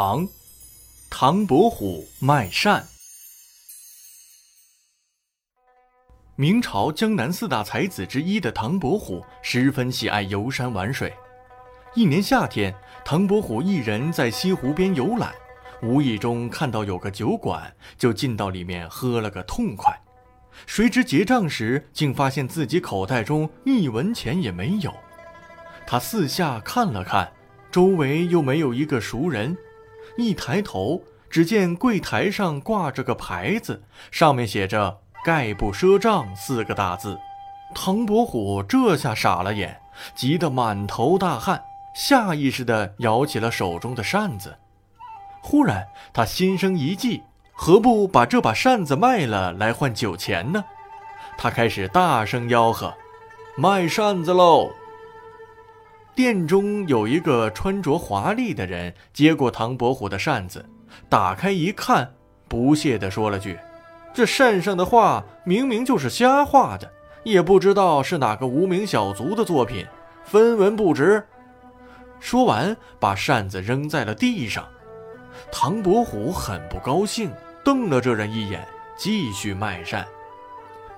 唐，唐伯虎卖扇。明朝江南四大才子之一的唐伯虎十分喜爱游山玩水。一年夏天，唐伯虎一人在西湖边游览，无意中看到有个酒馆，就进到里面喝了个痛快。谁知结账时，竟发现自己口袋中一文钱也没有。他四下看了看，周围又没有一个熟人。一抬头，只见柜台上挂着个牌子，上面写着“概不赊账”四个大字。唐伯虎这下傻了眼，急得满头大汗，下意识地摇起了手中的扇子。忽然，他心生一计，何不把这把扇子卖了来换酒钱呢？他开始大声吆喝：“卖扇子喽！”店中有一个穿着华丽的人接过唐伯虎的扇子，打开一看，不屑地说了句：“这扇上的画明明就是瞎画的，也不知道是哪个无名小卒的作品，分文不值。”说完，把扇子扔在了地上。唐伯虎很不高兴，瞪了这人一眼，继续卖扇。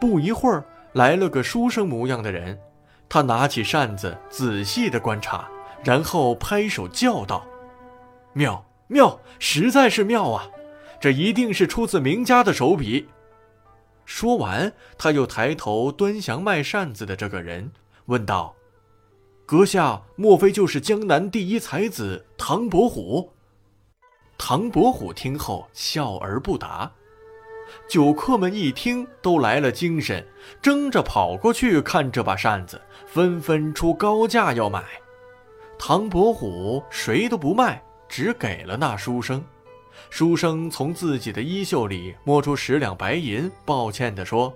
不一会儿，来了个书生模样的人。他拿起扇子，仔细地观察，然后拍手叫道：“妙妙，实在是妙啊！这一定是出自名家的手笔。”说完，他又抬头端详卖扇子的这个人，问道：“阁下莫非就是江南第一才子唐伯虎？”唐伯虎听后笑而不答。酒客们一听，都来了精神，争着跑过去看这把扇子，纷纷出高价要买。唐伯虎谁都不卖，只给了那书生。书生从自己的衣袖里摸出十两白银，抱歉地说：“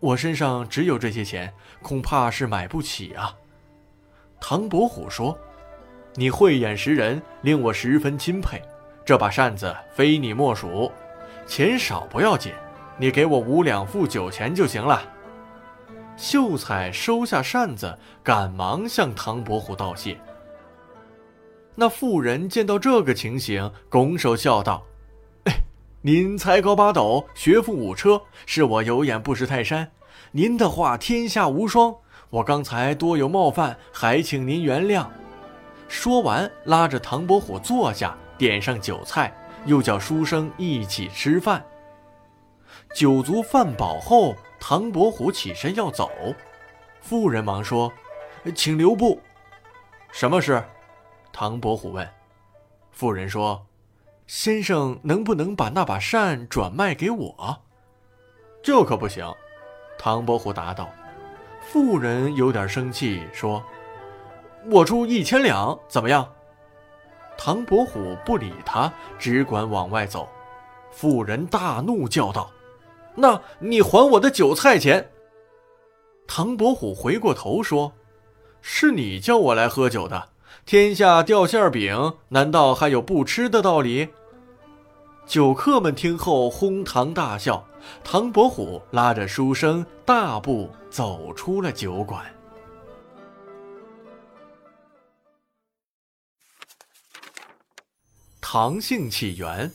我身上只有这些钱，恐怕是买不起啊。”唐伯虎说：“你慧眼识人，令我十分钦佩。这把扇子非你莫属。”钱少不要紧，你给我五两付酒钱就行了。秀才收下扇子，赶忙向唐伯虎道谢。那妇人见到这个情形，拱手笑道：“哎，您才高八斗，学富五车，是我有眼不识泰山。您的话天下无双，我刚才多有冒犯，还请您原谅。”说完，拉着唐伯虎坐下，点上酒菜。又叫书生一起吃饭。酒足饭饱后，唐伯虎起身要走，妇人忙说：“请留步。”什么事？唐伯虎问。妇人说：“先生能不能把那把扇转卖给我？”这可不行。唐伯虎答道。妇人有点生气，说：“我出一千两，怎么样？”唐伯虎不理他，只管往外走。妇人大怒，叫道：“那你还我的酒菜钱！”唐伯虎回过头说：“是你叫我来喝酒的。天下掉馅饼，难道还有不吃的道理？”酒客们听后哄堂大笑。唐伯虎拉着书生大步走出了酒馆。唐姓起源。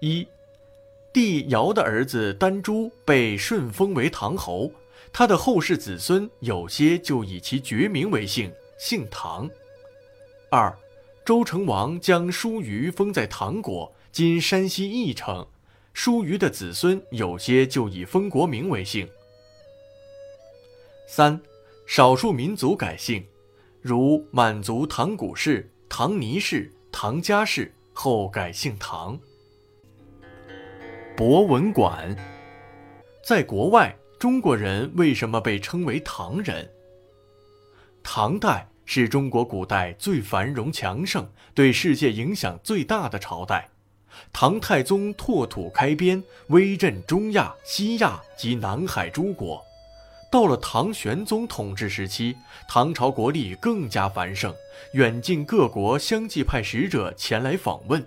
一，帝尧的儿子丹朱被顺封为唐侯，他的后世子孙有些就以其爵名为姓，姓唐。二，周成王将叔虞封在唐国（今山西翼城），叔虞的子孙有些就以封国名为姓。三，少数民族改姓。如满族唐古氏、唐尼氏、唐家氏后改姓唐。博文馆，在国外，中国人为什么被称为唐人？唐代是中国古代最繁荣强盛、对世界影响最大的朝代。唐太宗拓土开边，威震中亚、西亚及南海诸国。到了唐玄宗统治时期，唐朝国力更加繁盛，远近各国相继派使者前来访问，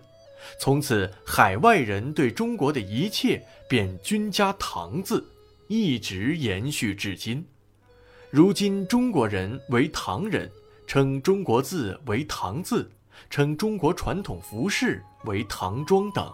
从此海外人对中国的一切便均加“唐”字，一直延续至今。如今中国人为唐人，称中国字为唐字，称中国传统服饰为唐装等。